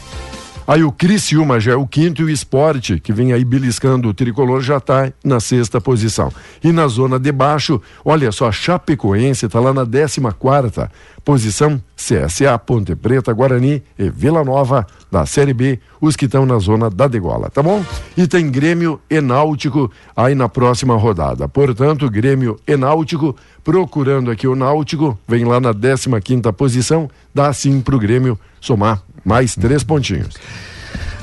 [SPEAKER 3] Aí o Criciúma já é o quinto e o esporte, que vem aí beliscando o tricolor, já está na sexta posição. E na zona de baixo, olha só, a Chapecoense está lá na décima quarta posição, CSA, Ponte Preta, Guarani e Vila Nova da Série B, os que estão na zona da degola, tá bom? E tem Grêmio e Náutico aí na próxima rodada. Portanto, Grêmio e Náutico, procurando aqui o Náutico, vem lá na 15 quinta posição, dá sim pro Grêmio somar mais três pontinhos.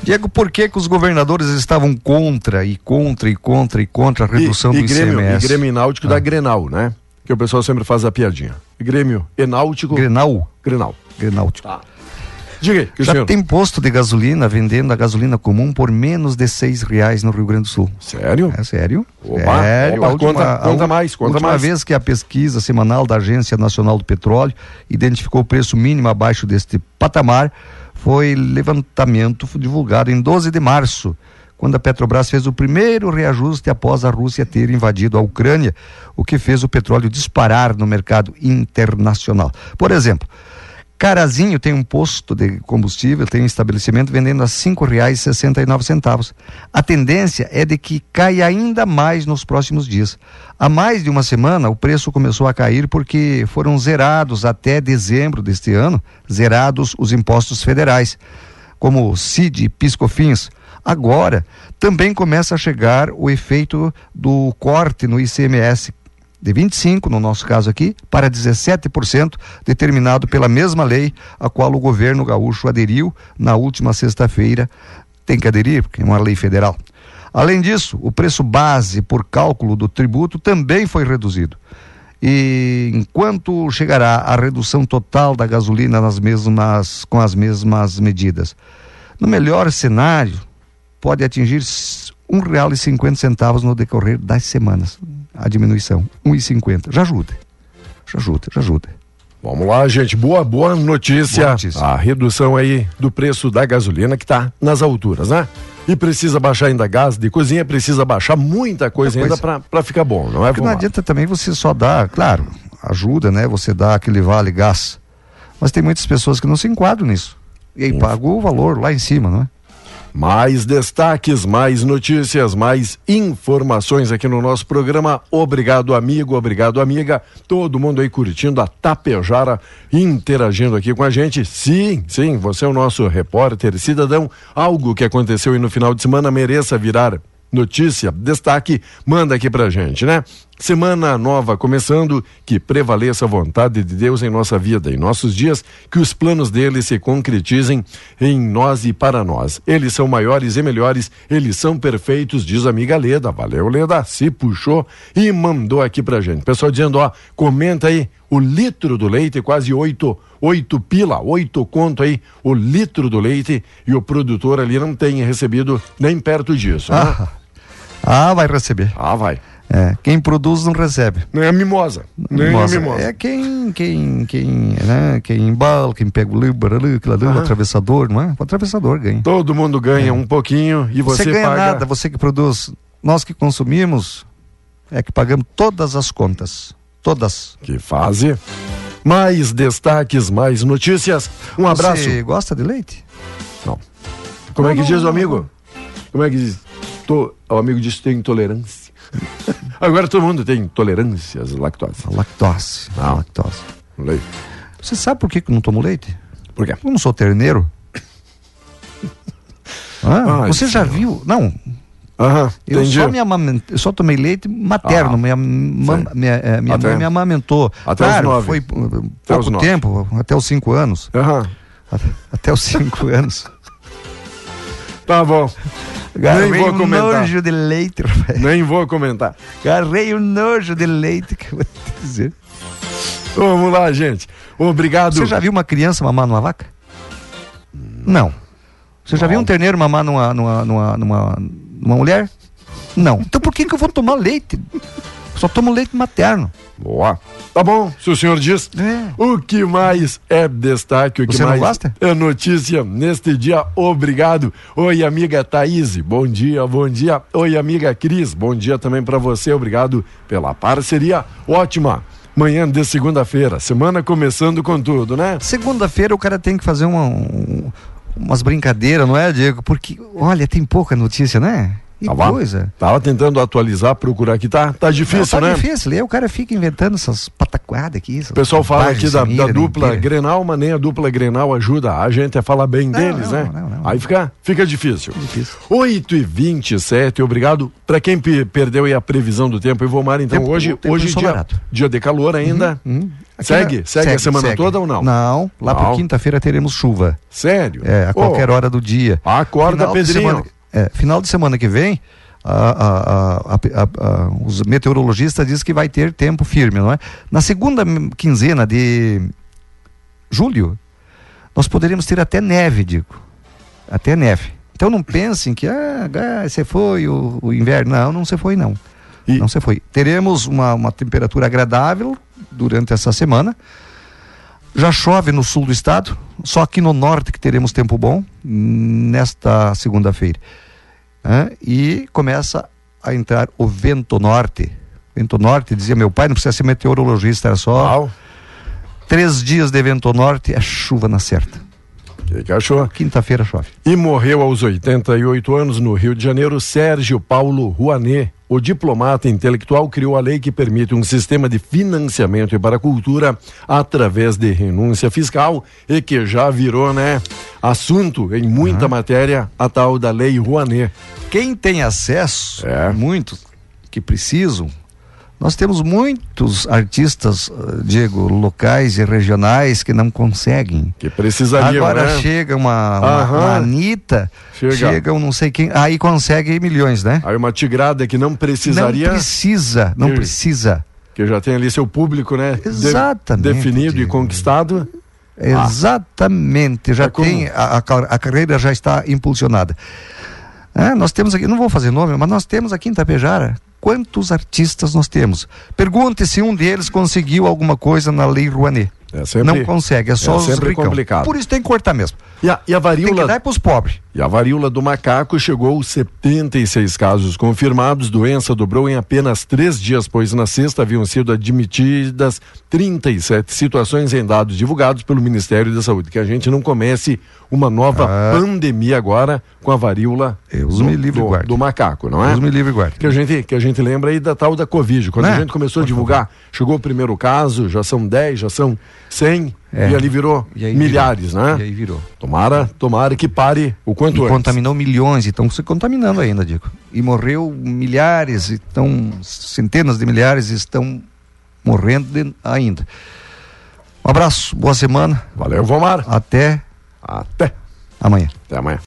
[SPEAKER 4] Diego, por que, que os governadores estavam contra e contra e contra e contra a redução
[SPEAKER 3] e,
[SPEAKER 4] do
[SPEAKER 3] e Grêmio,
[SPEAKER 4] ICMS?
[SPEAKER 3] E Grêmio Náutico ah. da Grenal, né? Que o pessoal sempre faz a piadinha. Grêmio e Náutico.
[SPEAKER 4] Grenal?
[SPEAKER 3] Grenal.
[SPEAKER 4] Grenáutico.
[SPEAKER 3] Tá. Diga aí,
[SPEAKER 4] Já
[SPEAKER 3] senhor...
[SPEAKER 4] tem posto de gasolina vendendo a gasolina comum por menos de seis reais no Rio Grande do Sul.
[SPEAKER 3] Sério?
[SPEAKER 4] É sério.
[SPEAKER 3] Opa,
[SPEAKER 4] sério.
[SPEAKER 3] Opa, última, conta, conta mais, conta
[SPEAKER 4] última
[SPEAKER 3] mais.
[SPEAKER 4] vez que a pesquisa semanal da Agência Nacional do Petróleo identificou o preço mínimo abaixo deste patamar foi levantamento divulgado em 12 de março, quando a Petrobras fez o primeiro reajuste após a Rússia ter invadido a Ucrânia, o que fez o petróleo disparar no mercado internacional. Por exemplo, Carazinho tem um posto de combustível, tem um estabelecimento vendendo a cinco reais sessenta e nove centavos. A tendência é de que caia ainda mais nos próximos dias. Há mais de uma semana o preço começou a cair porque foram zerados até dezembro deste ano, zerados os impostos federais, como CID e PiscoFins. Agora também começa a chegar o efeito do corte no ICMS de 25, no nosso caso aqui, para 17%, determinado pela mesma lei a qual o governo gaúcho aderiu na última sexta-feira tem que aderir, porque é uma lei federal. Além disso, o preço base por cálculo do tributo também foi reduzido. E enquanto chegará a redução total da gasolina nas mesmas, com as mesmas medidas? No melhor cenário, pode atingir R$ 1,50 no decorrer das semanas. A diminuição, R$ 1,50. Já ajuda. Já ajuda, já ajuda.
[SPEAKER 3] Vamos lá, gente. Boa, boa notícia. boa notícia. A redução aí do preço da gasolina que está nas alturas, né? E precisa baixar ainda gás de cozinha, precisa baixar muita coisa, ainda para ficar bom, não é?
[SPEAKER 4] Porque não adianta também você só dar, claro, ajuda, né? Você dá aquele vale gás. Mas tem muitas pessoas que não se enquadram nisso. E aí pagou o valor lá em cima, não é?
[SPEAKER 3] Mais destaques, mais notícias, mais informações aqui no nosso programa. Obrigado, amigo, obrigado, amiga. Todo mundo aí curtindo a Tapejara, interagindo aqui com a gente. Sim, sim, você é o nosso repórter, cidadão. Algo que aconteceu aí no final de semana mereça virar notícia, destaque, manda aqui pra gente, né? Semana nova começando, que prevaleça a vontade de Deus em nossa vida, em nossos dias, que os planos dele se concretizem em nós e para nós. Eles são maiores e melhores, eles são perfeitos, diz a amiga Leda. Valeu, Leda, se puxou e mandou aqui pra gente. Pessoal dizendo, ó, comenta aí o litro do leite, quase oito, oito pila, oito conto aí, o litro do leite, e o produtor ali não tem recebido nem perto disso, né?
[SPEAKER 4] ah. Ah, vai receber.
[SPEAKER 3] Ah, vai.
[SPEAKER 4] É, quem produz não recebe.
[SPEAKER 3] Nem a mimosa. Nem mimosa. a mimosa.
[SPEAKER 4] É quem, quem, quem, né, quem embala, quem pega o livro ali, aquilo ali, o atravessador, não é? O atravessador ganha.
[SPEAKER 3] Todo mundo ganha é. um pouquinho e você,
[SPEAKER 4] você
[SPEAKER 3] ganha
[SPEAKER 4] paga... nada, você que produz. Nós que consumimos é que pagamos todas as contas. Todas.
[SPEAKER 3] Que fase. Mais destaques, mais notícias. Um abraço.
[SPEAKER 4] Você gosta de leite?
[SPEAKER 3] Não. Como não, é que não, diz o amigo? Como é que diz? Tô, o amigo disse que tem intolerância. Agora todo mundo tem intolerância às lactose.
[SPEAKER 4] lactose.
[SPEAKER 3] Não. lactose.
[SPEAKER 4] Leite. Você sabe por que eu não tomo leite?
[SPEAKER 3] Por quê?
[SPEAKER 4] Eu não sou terneiro. ah, você já viu? Não.
[SPEAKER 3] Aham,
[SPEAKER 4] eu entendi. só me eu só tomei leite materno, ah, minha, minha, eh, minha até, mãe me amamentou.
[SPEAKER 3] Até
[SPEAKER 4] claro,
[SPEAKER 3] os nove.
[SPEAKER 4] foi uh, pouco tempo, até os cinco anos.
[SPEAKER 3] Aham.
[SPEAKER 4] Até, até os cinco anos.
[SPEAKER 3] Tá bom.
[SPEAKER 4] Garrei Nem vou um comentar. nojo de leite,
[SPEAKER 3] Rafael. Nem vou comentar.
[SPEAKER 4] Garrei um nojo de leite que eu vou te dizer.
[SPEAKER 3] Vamos lá, gente. Obrigado.
[SPEAKER 4] Você já viu uma criança mamar numa vaca? Não. Você já Não. viu um terneiro mamar numa, numa, numa, numa, numa mulher? Não. Então por que, que eu vou tomar leite? Só tomo leite materno.
[SPEAKER 3] Boa. Tá bom, se o senhor diz. É. O que mais é destaque, o que
[SPEAKER 4] Você
[SPEAKER 3] mais
[SPEAKER 4] gosta?
[SPEAKER 3] é notícia neste dia. Obrigado. Oi, amiga Thaís, bom dia, bom dia. Oi, amiga Cris, bom dia também para você. Obrigado pela parceria. Ótima. Manhã de segunda-feira, semana começando com tudo, né?
[SPEAKER 4] Segunda-feira o cara tem que fazer uma, um, umas brincadeiras, não é, Diego? Porque, olha, tem pouca notícia, né?
[SPEAKER 3] Que tava, coisa. Tava tentando atualizar, procurar aqui. Tá, tá difícil,
[SPEAKER 4] Não,
[SPEAKER 3] tá
[SPEAKER 4] né? difícil. Aí o cara fica inventando essas pataquadas aqui.
[SPEAKER 3] O pessoal fala aqui da, da dupla. Grenal, mas nem a dupla Grenal ajuda a gente a falar bem não, deles, não, né? Não, aí fica, fica difícil. difícil. 8 e 27 obrigado. Para quem perdeu a previsão do tempo, Ivomar, então tempo, hoje, tempo hoje dia, dia de calor ainda. Uhum, uhum. Segue, segue, segue, a semana segue. toda ou não?
[SPEAKER 4] Não, lá por quinta-feira teremos chuva.
[SPEAKER 3] Sério?
[SPEAKER 4] É, a oh. qualquer hora do dia.
[SPEAKER 3] Acorda, Pedrinho.
[SPEAKER 4] É, final de semana que vem, a, a, a, os meteorologistas dizem que vai ter tempo firme, não é? Na segunda quinzena de julho, nós poderíamos ter até neve, digo. Até neve. Então não pensem que ah, você foi o, o, inverno. Não, não se foi, não. E... Não se foi. Teremos uma, uma temperatura agradável durante essa semana. Já chove no sul do estado, só aqui no norte que teremos tempo bom nesta segunda-feira e começa a entrar o vento norte. Vento norte, dizia meu pai, não precisa ser meteorologista, era só. Uau. Três dias de vento norte, é chuva na certa.
[SPEAKER 3] Que, que achou?
[SPEAKER 4] Quinta-feira chove.
[SPEAKER 3] E morreu aos 88 anos no Rio de Janeiro Sérgio Paulo Rouanet. O diplomata intelectual criou a lei que permite um sistema de financiamento para a cultura através de renúncia fiscal e que já virou, né, assunto em muita uhum. matéria, a tal da lei Rouanet.
[SPEAKER 4] Quem tem acesso, é. muitos que precisam, Nós temos muitos artistas, uh, Diego, locais e regionais que não conseguem.
[SPEAKER 3] Que precisariam,
[SPEAKER 4] Agora
[SPEAKER 3] né?
[SPEAKER 4] chega uma, uma, uma Anitta,
[SPEAKER 3] Chega.
[SPEAKER 4] chega. um não sei quem, aí consegue milhões, né?
[SPEAKER 3] Aí uma tigrada que não
[SPEAKER 4] Não
[SPEAKER 3] precisaria,
[SPEAKER 4] precisa, não
[SPEAKER 3] Que-
[SPEAKER 4] precisa.
[SPEAKER 3] que já tem ali seu público, né? de-
[SPEAKER 4] Exatamente,
[SPEAKER 3] definido e conquistado.
[SPEAKER 4] Exatamente, já
[SPEAKER 3] É
[SPEAKER 4] tem, a, a carreira já está impulsionada. É, nós temos aqui, não vou fazer nome, mas nós temos aqui em Tapejara, quantos artistas nós temos? Pergunte se um deles conseguiu alguma coisa na Lei Rouanet.
[SPEAKER 3] É sempre,
[SPEAKER 4] não consegue, é só
[SPEAKER 3] é
[SPEAKER 4] os ricão.
[SPEAKER 3] complicado.
[SPEAKER 4] Por isso tem que cortar mesmo.
[SPEAKER 3] E a, e a
[SPEAKER 4] Tem que
[SPEAKER 3] varíola
[SPEAKER 4] dar para os pobres.
[SPEAKER 3] E a varíola do macaco chegou aos 76 casos confirmados. Doença dobrou em apenas três dias, pois na sexta haviam sido admitidas 37 situações em dados divulgados pelo Ministério da Saúde. Que a gente não comece uma nova
[SPEAKER 4] Ah.
[SPEAKER 3] pandemia agora com a varíola do,
[SPEAKER 4] me livre
[SPEAKER 3] do, do macaco, não é?
[SPEAKER 4] Deus me livre guarde.
[SPEAKER 3] Que a, gente, que a gente lembra aí da tal da Covid. Quando
[SPEAKER 4] Né?
[SPEAKER 3] a gente começou a divulgar, chegou o primeiro caso, já são 10, já são 100,
[SPEAKER 4] É.
[SPEAKER 3] e ali virou
[SPEAKER 4] E
[SPEAKER 3] milhares,
[SPEAKER 4] virou.
[SPEAKER 3] né?
[SPEAKER 4] E aí virou.
[SPEAKER 3] Tomara, tomara que pare o quanto
[SPEAKER 4] E
[SPEAKER 3] antes.
[SPEAKER 4] contaminou milhões, e estão se contaminando ainda, Diego. E morreu milhares, e estão, centenas de milhares estão morrendo de- ainda. Um abraço, boa semana,
[SPEAKER 3] Valeu, Vomar.
[SPEAKER 4] até
[SPEAKER 3] Até.
[SPEAKER 4] amanhã.
[SPEAKER 3] Até amanhã.